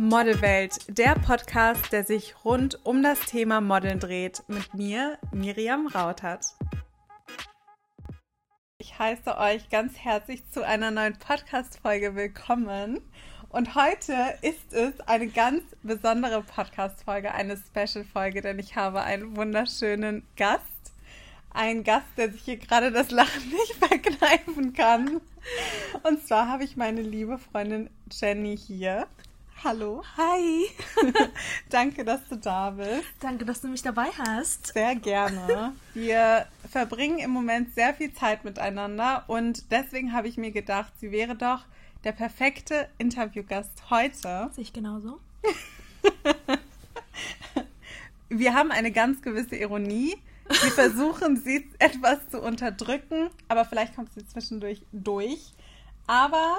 Modelwelt, der Podcast, der sich rund um das Thema Modeln dreht, mit mir, Miriam Rautert. Ich heiße euch ganz herzlich zu einer neuen Podcast-Folge willkommen. Und heute ist es eine ganz besondere Podcast-Folge, eine Special-Folge, denn ich habe einen wunderschönen Gast. Ein Gast, der sich hier gerade das Lachen nicht verkneifen kann. Und zwar habe ich meine liebe Freundin Jenny hier. Hallo. Hi. Danke, dass du da bist. Danke, dass du mich dabei hast. Sehr gerne. Wir verbringen im Moment sehr viel Zeit miteinander und deswegen habe ich mir gedacht, sie wäre doch der perfekte Interviewgast heute. Sehe ich genauso. Wir haben eine ganz gewisse Ironie. Wir versuchen, sie etwas zu unterdrücken, aber vielleicht kommt sie zwischendurch durch. Aber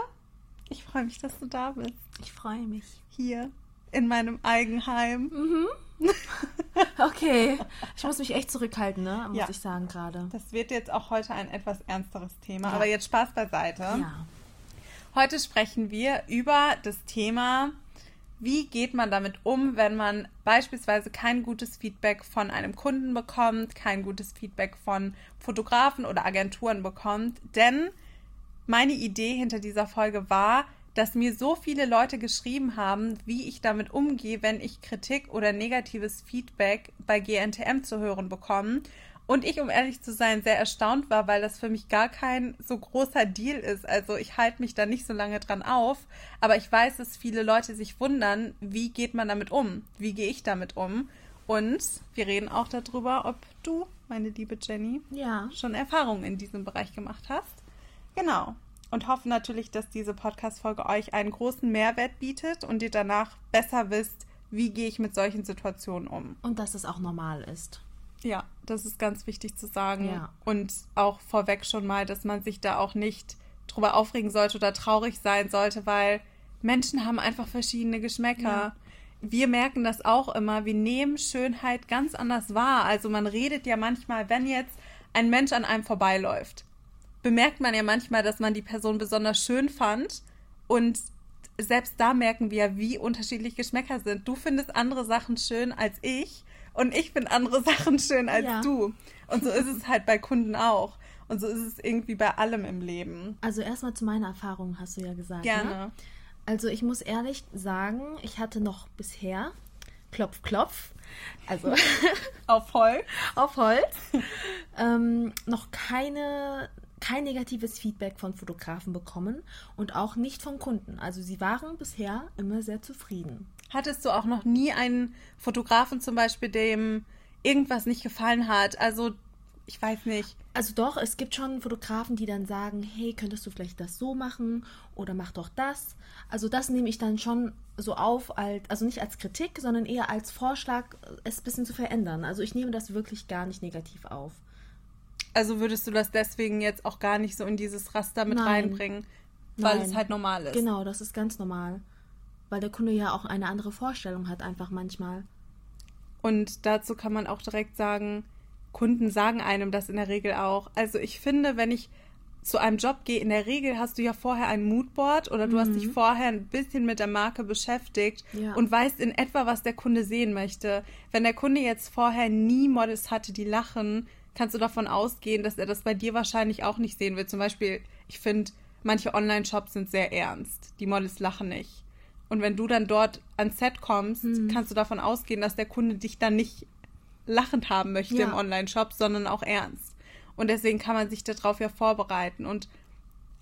ich freue mich, dass du da bist. Ich freue mich. Hier in meinem Eigenheim. Mhm. Okay. Ich muss mich echt zurückhalten, ne? Muss Ja. ich sagen gerade. Das wird jetzt auch heute ein etwas ernsteres Thema, Ja. aber jetzt Spaß beiseite. Ja. Heute sprechen wir über das Thema, wie geht man damit um, wenn man beispielsweise kein gutes Feedback von einem Kunden bekommt, kein gutes Feedback von Fotografen oder Agenturen bekommt. Denn meine Idee hinter dieser Folge war, dass mir so viele Leute geschrieben haben, wie ich damit umgehe, wenn ich Kritik oder negatives Feedback bei GNTM zu hören bekomme. Und ich, um ehrlich zu sein, sehr erstaunt war, weil das für mich gar kein so großer Deal ist. Also ich halte mich da nicht so lange dran auf. Aber ich weiß, dass viele Leute sich wundern, wie geht man damit um? Wie gehe ich damit um? Und wir reden auch darüber, ob du, meine liebe Jenny, Ja. schon Erfahrungen in diesem Bereich gemacht hast. Genau. Und hoffe natürlich, dass diese Podcast-Folge euch einen großen Mehrwert bietet und ihr danach besser wisst, wie gehe ich mit solchen Situationen um. Und dass es auch normal ist. Ja, das ist ganz wichtig zu sagen. Ja. Und auch vorweg schon mal, dass man sich da auch nicht drüber aufregen sollte oder traurig sein sollte, weil Menschen haben einfach verschiedene Geschmäcker. Ja. Wir merken das auch immer. Wir nehmen Schönheit ganz anders wahr. Also man redet ja manchmal, wenn jetzt ein Mensch an einem vorbeiläuft, bemerkt man ja manchmal, dass man die Person besonders schön fand. Und selbst da merken wir, wie unterschiedlich Geschmäcker sind. Du findest andere Sachen schön als ich und ich finde andere Sachen schön als Ja. du. Und so ist es halt bei Kunden auch. Und so ist es irgendwie bei allem im Leben. Also erstmal zu meiner Erfahrung hast du ja gesagt. Ne? Gerne. Also ich muss ehrlich sagen, ich hatte noch bisher, klopf, klopf, also Auf Holz. auf Holz, ähm, noch keine, kein negatives Feedback von Fotografen bekommen und auch nicht von Kunden. Also sie waren bisher immer sehr zufrieden. Hattest du auch noch nie einen Fotografen zum Beispiel, dem irgendwas nicht gefallen hat? Also, ich weiß nicht. Also doch, es gibt schon Fotografen, die dann sagen, hey, könntest du vielleicht das so machen oder mach doch das. Also das nehme ich dann schon so auf, als, also nicht als Kritik, sondern eher als Vorschlag, es ein bisschen zu verändern. Also ich nehme das wirklich gar nicht negativ auf. Also würdest du das deswegen jetzt auch gar nicht so in dieses Raster mit Nein. reinbringen, weil Nein. es halt normal ist. Genau, das ist ganz normal. Weil der Kunde ja auch eine andere Vorstellung hat, einfach manchmal. Und dazu kann man auch direkt sagen, Kunden sagen einem das in der Regel auch. Also ich finde, wenn ich zu einem Job gehe, in der Regel hast du ja vorher ein Moodboard oder du hast dich vorher ein bisschen mit der Marke beschäftigt Ja. und weißt in etwa, was der Kunde sehen möchte. Wenn der Kunde jetzt vorher nie Models hatte, die lachen, kannst du davon ausgehen, dass er das bei dir wahrscheinlich auch nicht sehen will. Zum Beispiel, ich finde, manche Online-Shops sind sehr ernst. Die Models lachen nicht. Und wenn du dann dort ans Set kommst, kannst du davon ausgehen, dass der Kunde dich dann nicht lachend haben möchte Ja. im Online-Shop, sondern auch ernst. Und deswegen kann man sich darauf ja vorbereiten. Und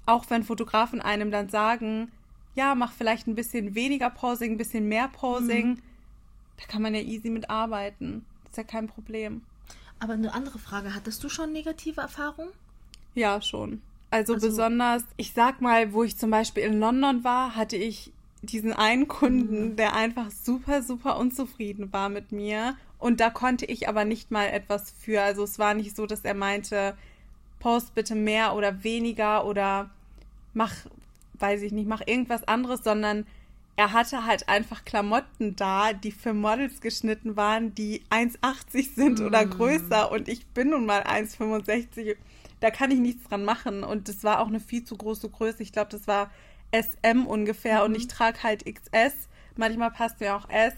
auch wenn Fotografen einem dann sagen, ja, mach vielleicht ein bisschen weniger Posing, ein bisschen mehr Posing, da kann man ja easy mit arbeiten. Das ist ja kein Problem. Aber eine andere Frage, hattest du schon negative Erfahrungen? Ja, schon. Also, Also- besonders, ich sag mal, wo ich zum Beispiel in London war, hatte ich diesen einen Kunden, der einfach super, super unzufrieden war mit mir. Und da konnte ich aber nicht mal etwas für. Also es war nicht so, dass er meinte, post bitte mehr oder weniger oder mach, weiß ich nicht, mach irgendwas anderes, sondern er hatte halt einfach Klamotten da, die für Models geschnitten waren, die 1,80 sind oder größer und ich bin nun mal 1,65. Da kann ich nichts dran machen und das war auch eine viel zu große Größe. Ich glaube, das war SM ungefähr und ich trage halt XS. manchmal passt mir auch S.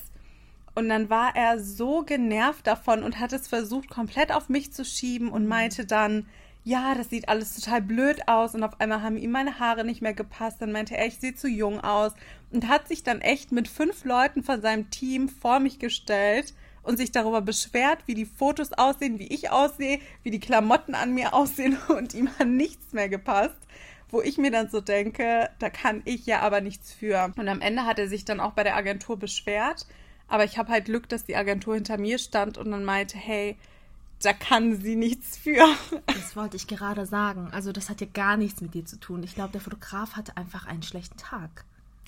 Und dann war er so genervt davon und hat es versucht, komplett auf mich zu schieben und meinte dann, ja, das sieht alles total blöd aus. Und auf einmal haben ihm meine Haare nicht mehr gepasst. Dann meinte er, ich sehe zu jung aus. Und hat sich dann echt mit fünf Leuten von seinem Team vor mich gestellt und sich darüber beschwert, wie die Fotos aussehen, wie ich aussehe, wie die Klamotten an mir aussehen und ihm hat nichts mehr gepasst. Wo ich mir dann so denke, da kann ich ja aber nichts für. Und am Ende hat er sich dann auch bei der Agentur beschwert. Aber ich habe halt Glück, dass die Agentur hinter mir stand und dann meinte, hey, da kann sie nichts für. Das wollte ich gerade sagen. Also das hat ja gar nichts mit dir zu tun. Ich glaube, der Fotograf hatte einfach einen schlechten Tag.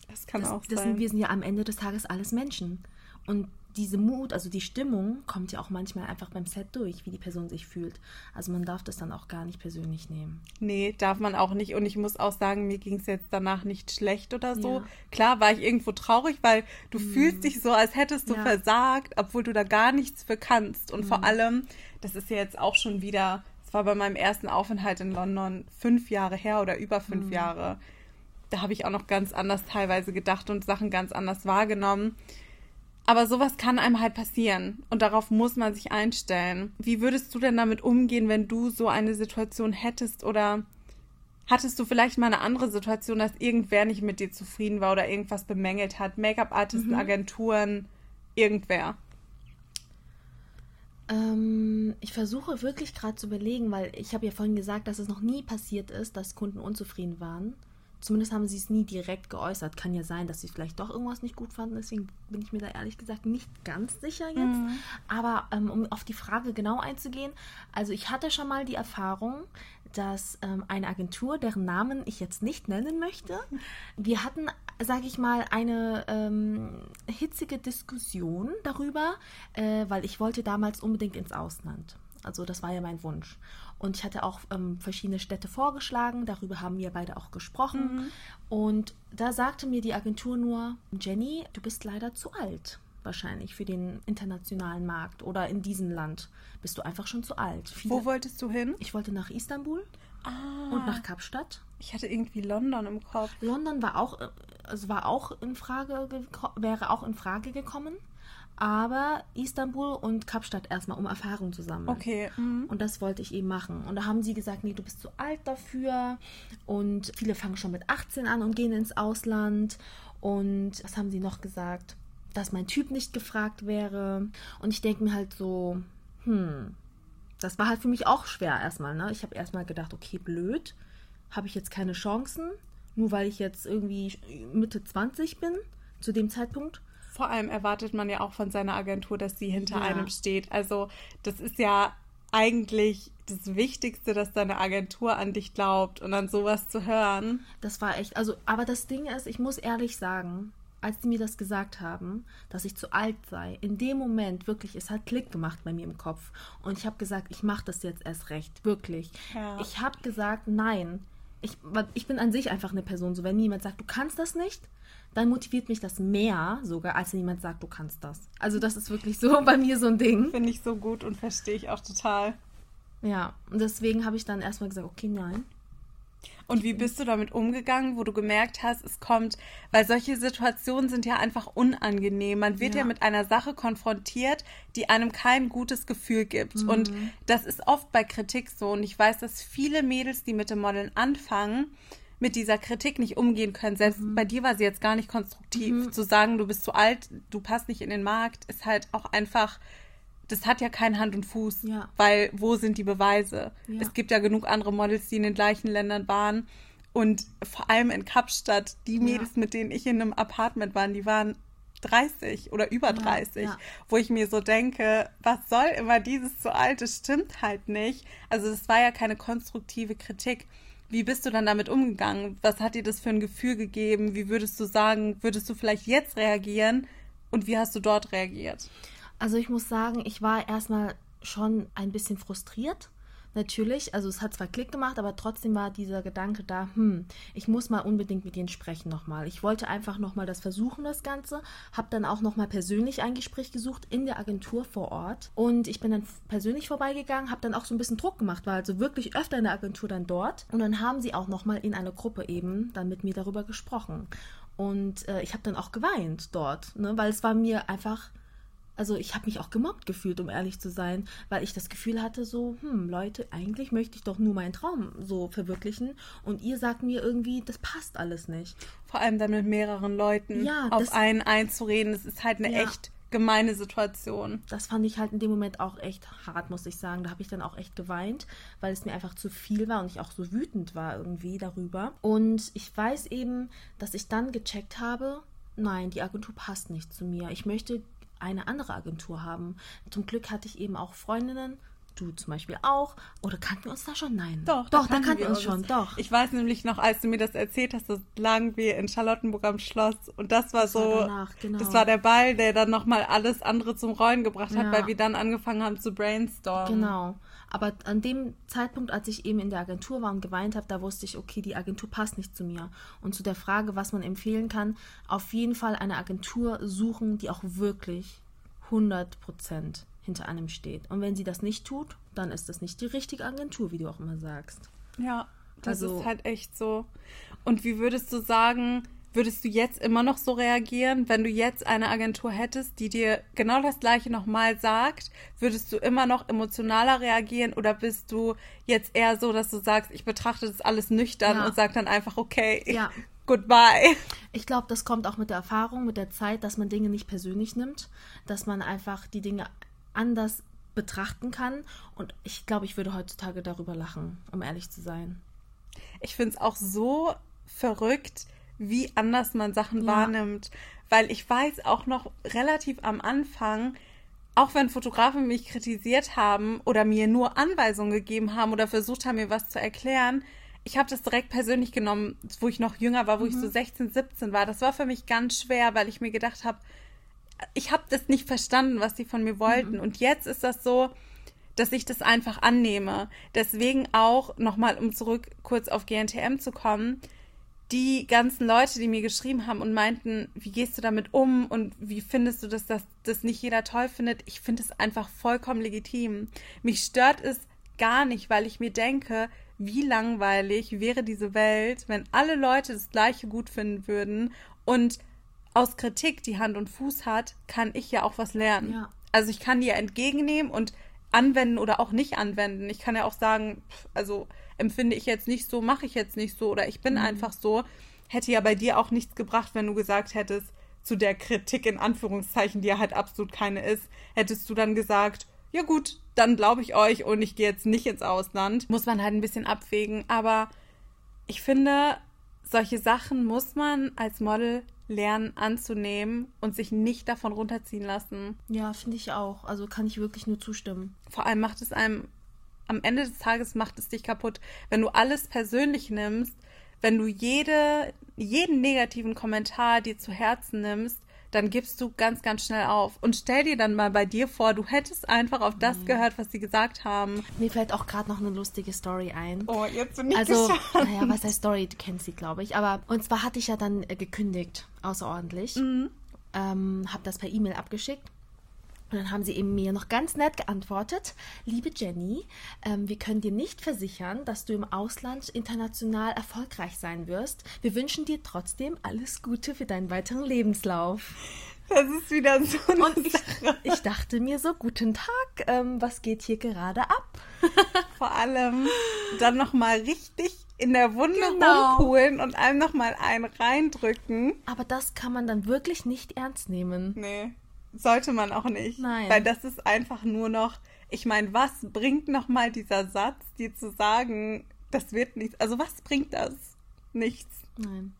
Das kann das, auch das sein. Sind, wir sind ja am Ende des Tages alles Menschen. Und diese Mut, also die Stimmung, kommt ja auch manchmal einfach beim Set durch, wie die Person sich fühlt. Also man darf das dann auch gar nicht persönlich nehmen. Nee, darf man auch nicht. Und ich muss auch sagen, mir ging es jetzt danach nicht schlecht oder so. Ja. Klar war ich irgendwo traurig, weil du fühlst dich so, als hättest du Ja. versagt, obwohl du da gar nichts für kannst. Und vor allem, das ist ja jetzt auch schon wieder, es war bei meinem ersten Aufenthalt in London fünf Jahre her oder über fünf Jahre. Da habe ich auch noch ganz anders teilweise gedacht und Sachen ganz anders wahrgenommen. Aber sowas kann einem halt passieren und darauf muss man sich einstellen. Wie würdest du denn damit umgehen, wenn du so eine Situation hättest oder hattest du vielleicht mal eine andere Situation, dass irgendwer nicht mit dir zufrieden war oder irgendwas bemängelt hat? Make-up-Artisten, Agenturen, irgendwer. Ähm, ich versuche wirklich gerade zu überlegen, weil ich habe ja vorhin gesagt, dass es noch nie passiert ist, dass Kunden unzufrieden waren. Zumindest haben sie es nie direkt geäußert. Kann ja sein, dass sie vielleicht doch irgendwas nicht gut fanden. Deswegen bin ich mir da ehrlich gesagt nicht ganz sicher jetzt. Aber ähm, um auf die Frage genau einzugehen, also ich hatte schon mal die Erfahrung, dass ähm, eine Agentur, deren Namen ich jetzt nicht nennen möchte, wir hatten, sage ich mal, eine ähm, hitzige Diskussion darüber, äh, weil ich wollte damals unbedingt ins Ausland. Also das war ja mein Wunsch. Und ich hatte auch ähm, verschiedene Städte vorgeschlagen, darüber haben wir beide auch gesprochen. Und da sagte mir die Agentur nur, Jenny, du bist leider zu alt. Wahrscheinlich für den internationalen Markt oder in diesem Land bist du einfach schon zu alt. Viele, Wo wolltest du hin? ich wollte nach Istanbul Ah, und nach Kapstadt. ich hatte irgendwie London im Kopf. London war auch, äh, also war auch in Frage, wäre auch in Frage gekommen. Aber Istanbul und Kapstadt erstmal, um Erfahrung zu sammeln. Okay. mhm. Und das wollte ich eben machen. Und da haben sie gesagt, nee, du bist zu alt dafür. Und viele fangen schon mit 18 an und gehen ins Ausland. Und was haben sie noch gesagt? Dass mein Typ nicht gefragt wäre. Und ich denke mir halt so, hm, das war halt für mich auch schwer erstmal. Ne? Ich habe erstmal gedacht, okay, blöd. Habe ich jetzt keine Chancen? Nur weil ich jetzt irgendwie Mitte 20 bin, zu dem Zeitpunkt. Vor allem erwartet man ja auch von seiner Agentur, dass sie hinter Ja. einem steht. Also das ist ja eigentlich das Wichtigste, dass deine Agentur an dich glaubt und an sowas zu hören. Das war echt, also, aber das Ding ist, ich muss ehrlich sagen, als die mir das gesagt haben, dass ich zu alt sei, in dem Moment wirklich, es hat Klick gemacht bei mir im Kopf. Und ich habe gesagt, ich mache das jetzt erst recht, wirklich. Ja. Ich habe gesagt, nein. Ich, ich bin an sich einfach eine Person, so wenn jemand sagt, du kannst das nicht, dann motiviert mich das mehr sogar, als wenn jemand sagt, du kannst das. Also das ist wirklich so bei mir so ein Ding. Finde ich so gut und verstehe ich auch total. Ja, und deswegen habe ich dann erstmal gesagt, okay, nein. Und wie bist du damit umgegangen, wo du gemerkt hast, es kommt, weil solche Situationen sind ja einfach unangenehm. Man wird ja, Ja. mit einer Sache konfrontiert, die einem kein gutes Gefühl gibt. Und das ist oft bei Kritik so. Und ich weiß, dass viele Mädels, die mit dem Modeln anfangen, mit dieser Kritik nicht umgehen können. Selbst bei dir war sie jetzt gar nicht konstruktiv. Zu sagen, du bist zu alt, du passt nicht in den Markt, ist halt auch einfach, das hat ja kein Hand und Fuß. Ja. Weil wo sind die Beweise? Ja. Es gibt ja genug andere Models, die in den gleichen Ländern waren. Und vor allem in Kapstadt, die Mädels, mit denen ich in einem Apartment war, die waren 30 oder über 30, ja. wo ich mir so denke, was soll immer dieses zu alt, das stimmt halt nicht. Also es war ja keine konstruktive Kritik. Wie bist du dann damit umgegangen? Was hat dir das für ein Gefühl gegeben? Wie würdest du sagen, würdest du vielleicht jetzt reagieren? Und wie hast du dort reagiert? Also ich muss sagen, ich war erstmal schon ein bisschen frustriert. Natürlich, also es hat zwar Klick gemacht, aber trotzdem war dieser Gedanke da, hm, ich muss mal unbedingt mit ihnen sprechen nochmal. Ich wollte einfach nochmal das versuchen, das Ganze. Hab dann auch nochmal persönlich ein Gespräch gesucht in der Agentur vor Ort. Und ich bin dann persönlich vorbeigegangen, habe dann auch so ein bisschen Druck gemacht, war also wirklich öfter in der Agentur dann dort. Und dann haben sie auch nochmal in einer Gruppe eben dann mit mir darüber gesprochen. Und äh, ich habe dann auch geweint dort, ne? weil es war mir einfach, also ich habe mich auch gemobbt gefühlt, um ehrlich zu sein, weil ich das Gefühl hatte, so, hm, Leute, eigentlich möchte ich doch nur meinen Traum so verwirklichen und ihr sagt mir irgendwie, das passt alles nicht. Vor allem dann mit mehreren Leuten Ja, auf das- einen einzureden, das ist halt eine Ja. echt gemeine Situation. Das fand ich halt in dem Moment auch echt hart, muss ich sagen. Da habe ich dann auch echt geweint, weil es mir einfach zu viel war und ich auch so wütend war irgendwie darüber. Und ich weiß eben, dass ich dann gecheckt habe, nein, die Agentur passt nicht zu mir. Ich möchte eine andere Agentur haben. Zum Glück hatte ich eben auch Freundinnen, du zum Beispiel auch. Oder kannten wir uns da schon? Nein. Doch, doch, da kannten wir wir uns schon, doch. Ich weiß nämlich noch, als du mir das erzählt hast, das lagen wir in Charlottenburg am Schloss und das war war so, danach, genau. das war der Ball, der dann nochmal alles andere zum Rollen gebracht hat, Ja. weil wir dann angefangen haben zu brainstormen. Genau. Aber an dem Zeitpunkt, als ich eben in der Agentur war und geweint habe, da wusste ich, okay, die Agentur passt nicht zu mir. Und zu der Frage, was man empfehlen kann, auf jeden Fall eine Agentur suchen, die auch wirklich 100% hinter einem steht. Und wenn sie das nicht tut, dann ist das nicht die richtige Agentur, wie du auch immer sagst. Ja, das Also- ist halt echt so. Und wie würdest du sagen, würdest du jetzt immer noch so reagieren, wenn du jetzt eine Agentur hättest, die dir genau das gleiche nochmal sagt? Würdest du immer noch emotionaler reagieren oder bist du jetzt eher so, dass du sagst, ich betrachte das alles nüchtern Ja. und sag dann einfach, okay, Ja. goodbye. Ich glaube, das kommt auch mit der Erfahrung, mit der Zeit, dass man Dinge nicht persönlich nimmt, dass man einfach die Dinge anders betrachten kann. Und ich glaube, ich würde heutzutage darüber lachen, um ehrlich zu sein. Ich finde es auch so verrückt, wie anders man Sachen Ja. wahrnimmt. Weil ich weiß auch noch relativ am Anfang, auch wenn Fotografen mich kritisiert haben oder mir nur Anweisungen gegeben haben oder versucht haben, mir was zu erklären, ich habe das direkt persönlich genommen, wo ich noch jünger war, wo ich so 16, 17 war. Das war für mich ganz schwer, weil ich mir gedacht habe, ich habe das nicht verstanden, was sie von mir wollten. Und jetzt ist das so, dass ich das einfach annehme. Deswegen auch nochmal, um zurück kurz auf GNTM zu kommen, die ganzen Leute, die mir geschrieben haben und meinten, wie gehst du damit um und wie findest du, dass das, das nicht jeder toll findet, ich finde es einfach vollkommen legitim. Mich stört es gar nicht, weil ich mir denke, wie langweilig wäre diese Welt, wenn alle Leute das Gleiche gut finden würden und aus Kritik, die Hand und Fuß hat, kann ich ja auch was lernen. Ja. Also ich kann die ja entgegennehmen und anwenden oder auch nicht anwenden. Ich kann ja auch sagen, also empfinde ich jetzt nicht so, mache ich jetzt nicht so oder ich bin einfach so. Hätte ja bei dir auch nichts gebracht, wenn du gesagt hättest, zu der Kritik in Anführungszeichen, die ja halt absolut keine ist, hättest du dann gesagt, ja gut, dann glaube ich euch und ich gehe jetzt nicht ins Ausland. Muss man halt ein bisschen abwägen, aber ich finde, solche Sachen muss man als Model lernen anzunehmen und sich nicht davon runterziehen lassen. Ja, finde ich auch. Also kann ich wirklich nur zustimmen. Vor allem macht es einem, am Ende des Tages macht es dich kaputt. Wenn du alles persönlich nimmst, wenn du jede, jeden negativen Kommentar dir zu Herzen nimmst, dann gibst du ganz, ganz schnell auf. Und stell dir dann mal bei dir vor, du hättest einfach auf das gehört, was sie gesagt haben. Mir fällt auch gerade noch eine lustige Story ein. Oh, jetzt bin ich Also, gespannt. naja, was heißt Story? Du kennst sie, glaube ich. Aber, und zwar hatte ich ja dann äh, gekündigt, außerordentlich. Mhm. Ähm, habe das per E-Mail abgeschickt. Und dann haben sie eben mir noch ganz nett geantwortet, liebe Jenny, ähm, wir können dir nicht versichern, dass du im Ausland international erfolgreich sein wirst. Wir wünschen dir trotzdem alles Gute für deinen weiteren Lebenslauf. Das ist wieder so eine Und ich, Sache. ich dachte mir so, guten Tag, ähm, was geht hier gerade ab? Vor allem dann nochmal richtig in der Wunde Genau. rumpulen und einem nochmal einen reindrücken. Aber das kann man dann wirklich nicht ernst nehmen. Nee, sollte man auch nicht. Nein. Weil das ist einfach nur noch, ich meine, was bringt nochmal dieser Satz, dir zu sagen, das wird nichts, also was bringt das? Nichts. Nein.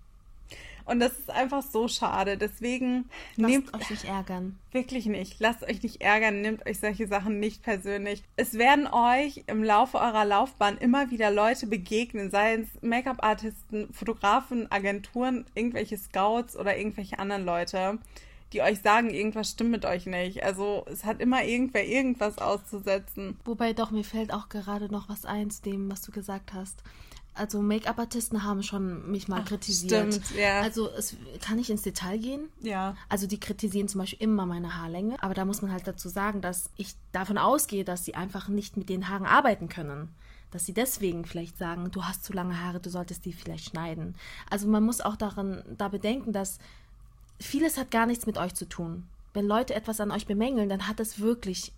Und das ist einfach so schade. Deswegen Lasst nehmt euch nicht ärgern. Wirklich nicht. Lasst euch nicht ärgern, nehmt euch solche Sachen nicht persönlich. Es werden euch im Laufe eurer Laufbahn immer wieder Leute begegnen, seien es Make-up-Artisten, Fotografen, Agenturen, irgendwelche Scouts oder irgendwelche anderen Leute, die euch sagen, irgendwas stimmt mit euch nicht. Also es hat immer irgendwer irgendwas auszusetzen. Wobei doch, mir fällt auch gerade noch was ein zu dem, was du gesagt hast. Also Make-up-Artisten haben schon mich mal Ach, kritisiert. stimmt, ja. Also es kann ich ins Detail gehen. Ja. Also die kritisieren zum Beispiel immer meine Haarlänge, aber da muss man halt dazu sagen, dass ich davon ausgehe, dass sie einfach nicht mit den Haaren arbeiten können. dass sie deswegen vielleicht sagen, du hast zu lange Haare, du solltest die vielleicht schneiden. Also man muss auch daran da bedenken, dass vieles hat gar nichts mit euch zu tun. Wenn Leute etwas an euch bemängeln, dann hat das wirklich,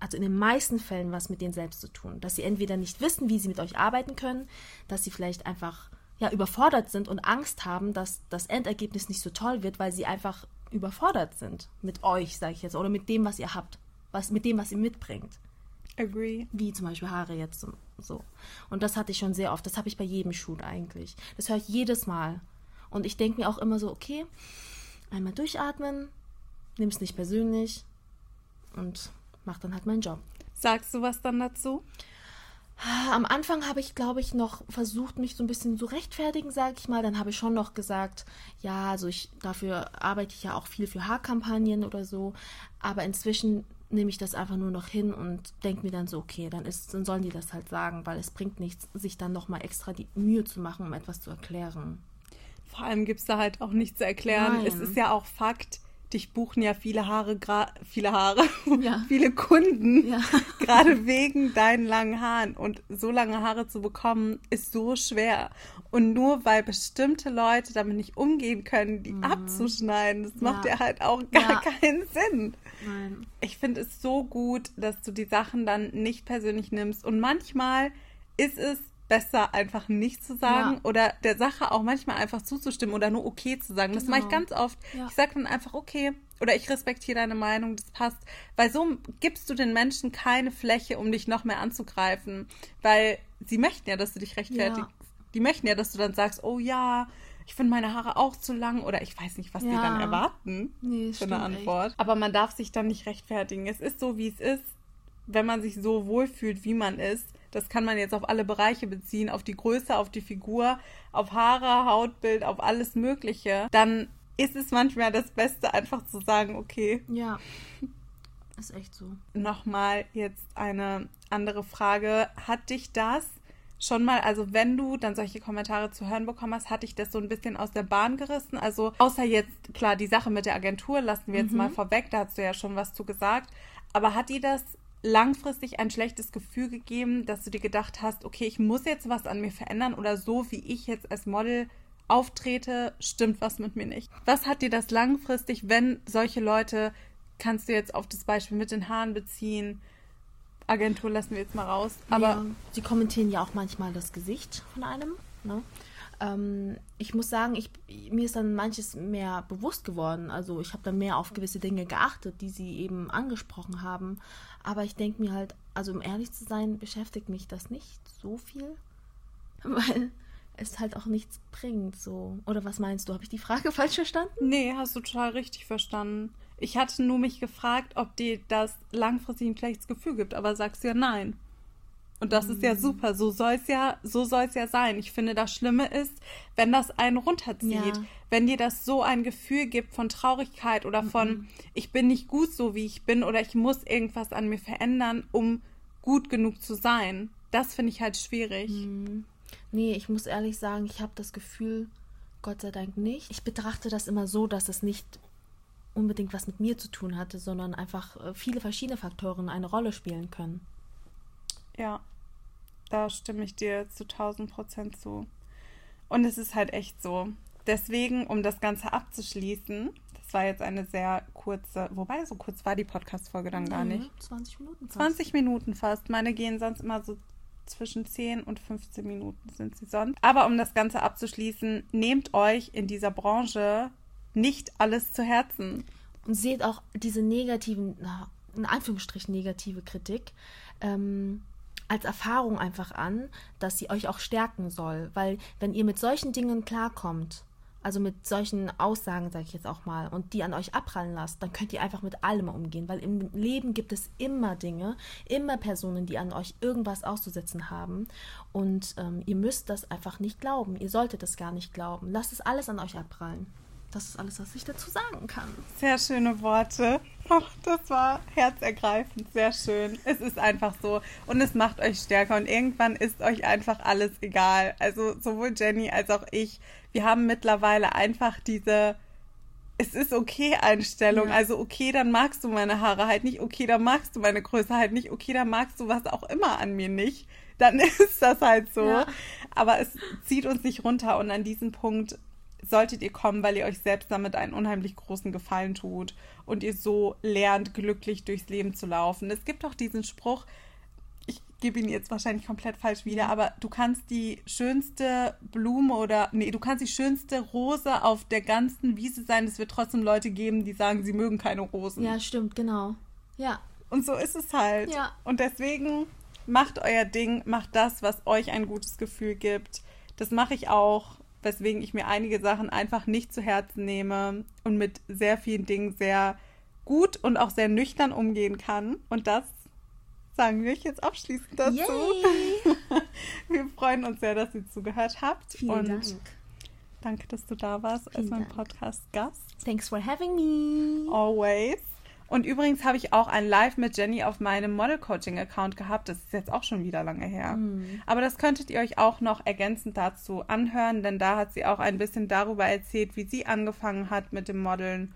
also in den meisten Fällen was mit denen selbst zu tun. Dass sie entweder nicht wissen, wie sie mit euch arbeiten können, dass sie vielleicht einfach ja überfordert sind und Angst haben, dass das Endergebnis nicht so toll wird, weil sie einfach überfordert sind mit euch, sage ich jetzt, oder mit dem, was ihr habt, was mit dem, was ihr mitbringt. Agree. Wie zum Beispiel Haare jetzt so. Und das hatte ich schon sehr oft. Das habe ich bei jedem Shoot eigentlich. Das höre ich jedes Mal. Und ich denke mir auch immer so, okay, einmal durchatmen, nimm es nicht persönlich und mach dann halt meinen Job. Sagst du was dann dazu? Am Anfang habe ich, glaube ich, noch versucht, mich so ein bisschen zu rechtfertigen, sage ich mal. Dann habe ich schon noch gesagt, ja, also ich dafür arbeite ich ja auch viel für Haarkampagnen oder so. Aber inzwischen nehme ich das einfach nur noch hin und denke mir dann so, okay, dann, ist, dann sollen die das halt sagen, weil es bringt nichts, sich dann nochmal extra die Mühe zu machen, um etwas zu erklären. Vor allem gibt es da halt auch nichts zu erklären. Nein. Es ist ja auch Fakt, dich buchen ja viele Haare, viele Haare, ja. viele Kunden, ja. gerade wegen deinen langen Haaren. Und so lange Haare zu bekommen, ist so schwer. Und nur weil bestimmte Leute damit nicht umgehen können, die mhm. abzuschneiden, das ja. macht ja halt auch gar keinen Sinn. Nein. Ich finde es so gut, dass du die Sachen dann nicht persönlich nimmst. Und manchmal ist es besser, einfach nicht zu sagen ja. oder der Sache auch manchmal einfach zuzustimmen oder nur okay zu sagen. Das genau. mache ich ganz oft. Ja. Ich sage dann einfach okay oder ich respektiere deine Meinung, das passt. Weil so gibst du den Menschen keine Fläche, um dich noch mehr anzugreifen. Weil sie möchten ja, dass du dich rechtfertigst. Ja. Die möchten ja, dass du dann sagst, oh ja, ich finde meine Haare auch zu lang oder ich weiß nicht, was die dann erwarten nee, für eine Antwort. Echt. Aber man darf sich dann nicht rechtfertigen. Es ist so, wie es ist. Wenn man sich so wohlfühlt, wie man ist, das kann man jetzt auf alle Bereiche beziehen, auf die Größe, auf die Figur, auf Haare, Hautbild, auf alles Mögliche. Dann ist es manchmal das Beste, einfach zu sagen, okay. Ja. Ist echt so. Nochmal jetzt eine andere Frage. Hat dich das schon mal, also wenn du dann solche Kommentare zu hören bekommen hast, hat dich das so ein bisschen aus der Bahn gerissen? Also außer jetzt, klar, die Sache mit der Agentur lassen wir jetzt mhm. mal vorweg, da hast du ja schon was zu gesagt. Aber hat dir das langfristig ein schlechtes Gefühl gegeben, dass du dir gedacht hast, okay, ich muss jetzt was an mir verändern oder so wie ich jetzt als Model auftrete, stimmt was mit mir nicht. Was hat dir das langfristig, wenn solche Leute, kannst du jetzt auf das Beispiel mit den Haaren beziehen, Agentur lassen wir jetzt mal raus, aber... Ja, sie kommentieren ja auch manchmal das Gesicht von einem, ne? Ähm, ich muss sagen, ich, mir ist dann manches mehr bewusst geworden. Also ich habe dann mehr auf gewisse Dinge geachtet, die sie eben angesprochen haben. Aber ich denke mir halt, also um ehrlich zu sein, beschäftigt mich das nicht so viel, weil es halt auch nichts bringt. So. Oder was meinst du? Habe ich die Frage falsch verstanden? Nee, hast du total richtig verstanden. Ich hatte nur mich gefragt, ob dir das langfristig ein schlechtes Gefühl gibt, aber sagst ja nein. Und das ist ja mhm. super. So soll es ja, so soll es ja sein. Ich finde, das Schlimme ist, wenn das einen runterzieht. Ja. Wenn dir das so ein Gefühl gibt von Traurigkeit oder von, mhm. ich bin nicht gut so, wie ich bin oder ich muss irgendwas an mir verändern, um gut genug zu sein. Das finde ich halt schwierig. Mhm. Nee, ich muss ehrlich sagen, ich habe das Gefühl, Gott sei Dank nicht. Ich betrachte das immer so, dass es nicht unbedingt was mit mir zu tun hatte, sondern einfach äh, viele verschiedene Faktoren eine Rolle spielen können. Ja, da stimme ich dir zu 1000 Prozent zu. Und es ist halt echt so. Deswegen, um das Ganze abzuschließen, das war jetzt eine sehr kurze, wobei so kurz war die Podcast-Folge dann gar nicht. 20 Minuten fast. 20 Minuten fast. Meine gehen sonst immer so zwischen 10 und 15 Minuten sind sie sonst. Aber um das Ganze abzuschließen, nehmt euch in dieser Branche nicht alles zu Herzen. Und seht auch diese negativen, in Anführungsstrichen negative Kritik, ähm, als Erfahrung einfach an, dass sie euch auch stärken soll. Weil wenn ihr mit solchen Dingen klarkommt, also mit solchen Aussagen, sage ich jetzt auch mal, und die an euch abprallen lasst, dann könnt ihr einfach mit allem umgehen, weil im Leben gibt es immer Dinge, immer Personen, die an euch irgendwas auszusetzen haben und ähm, ihr müsst das einfach nicht glauben, ihr solltet das gar nicht glauben. Lasst es alles an euch abprallen. Das ist alles, was ich dazu sagen kann. Sehr schöne Worte. Oh, das war herzergreifend, sehr schön. Es ist einfach so und es macht euch stärker und irgendwann ist euch einfach alles egal. Also sowohl Jenny als auch ich, wir haben mittlerweile einfach diese es ist okay Einstellung. Ja. Also okay, dann magst du meine Haare halt nicht, okay, dann magst du meine Größe halt nicht, okay, dann magst du was auch immer an mir nicht dann ist das halt so. Ja. Aber es zieht uns nicht runter und an diesen Punkt solltet ihr kommen, weil ihr euch selbst damit einen unheimlich großen Gefallen tut und ihr so lernt, glücklich durchs Leben zu laufen. Es gibt auch diesen Spruch, ich gebe ihn jetzt wahrscheinlich komplett falsch wieder, aber du kannst die schönste Blume oder, nee, du kannst die schönste Rose auf der ganzen Wiese sein. Es wird trotzdem Leute geben, die sagen, sie mögen keine Rosen. Ja, stimmt, genau. Ja. Und so ist es halt. Ja. Und deswegen macht euer Ding, macht das, was euch ein gutes Gefühl gibt. Das mache ich auch, weswegen ich mir einige Sachen einfach nicht zu Herzen nehme und mit sehr vielen Dingen sehr gut und auch sehr nüchtern umgehen kann. Und das sagen wir euch jetzt abschließend dazu. Yay! Wir freuen uns sehr, dass ihr zugehört habt. Vielen und Dank. danke, dass du da warst als Vielen mein Dank. Podcast-Gast. Thanks for having me. Always. Und übrigens habe ich auch ein Live mit Jenny auf meinem Model-Coaching-Account gehabt. Das ist jetzt auch schon wieder lange her. Mhm. Aber das könntet ihr euch auch noch ergänzend dazu anhören, denn da hat sie auch ein bisschen darüber erzählt, wie sie angefangen hat mit dem Modeln.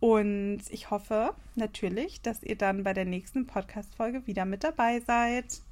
Und ich hoffe natürlich, dass ihr dann bei der nächsten Podcast-Folge wieder mit dabei seid.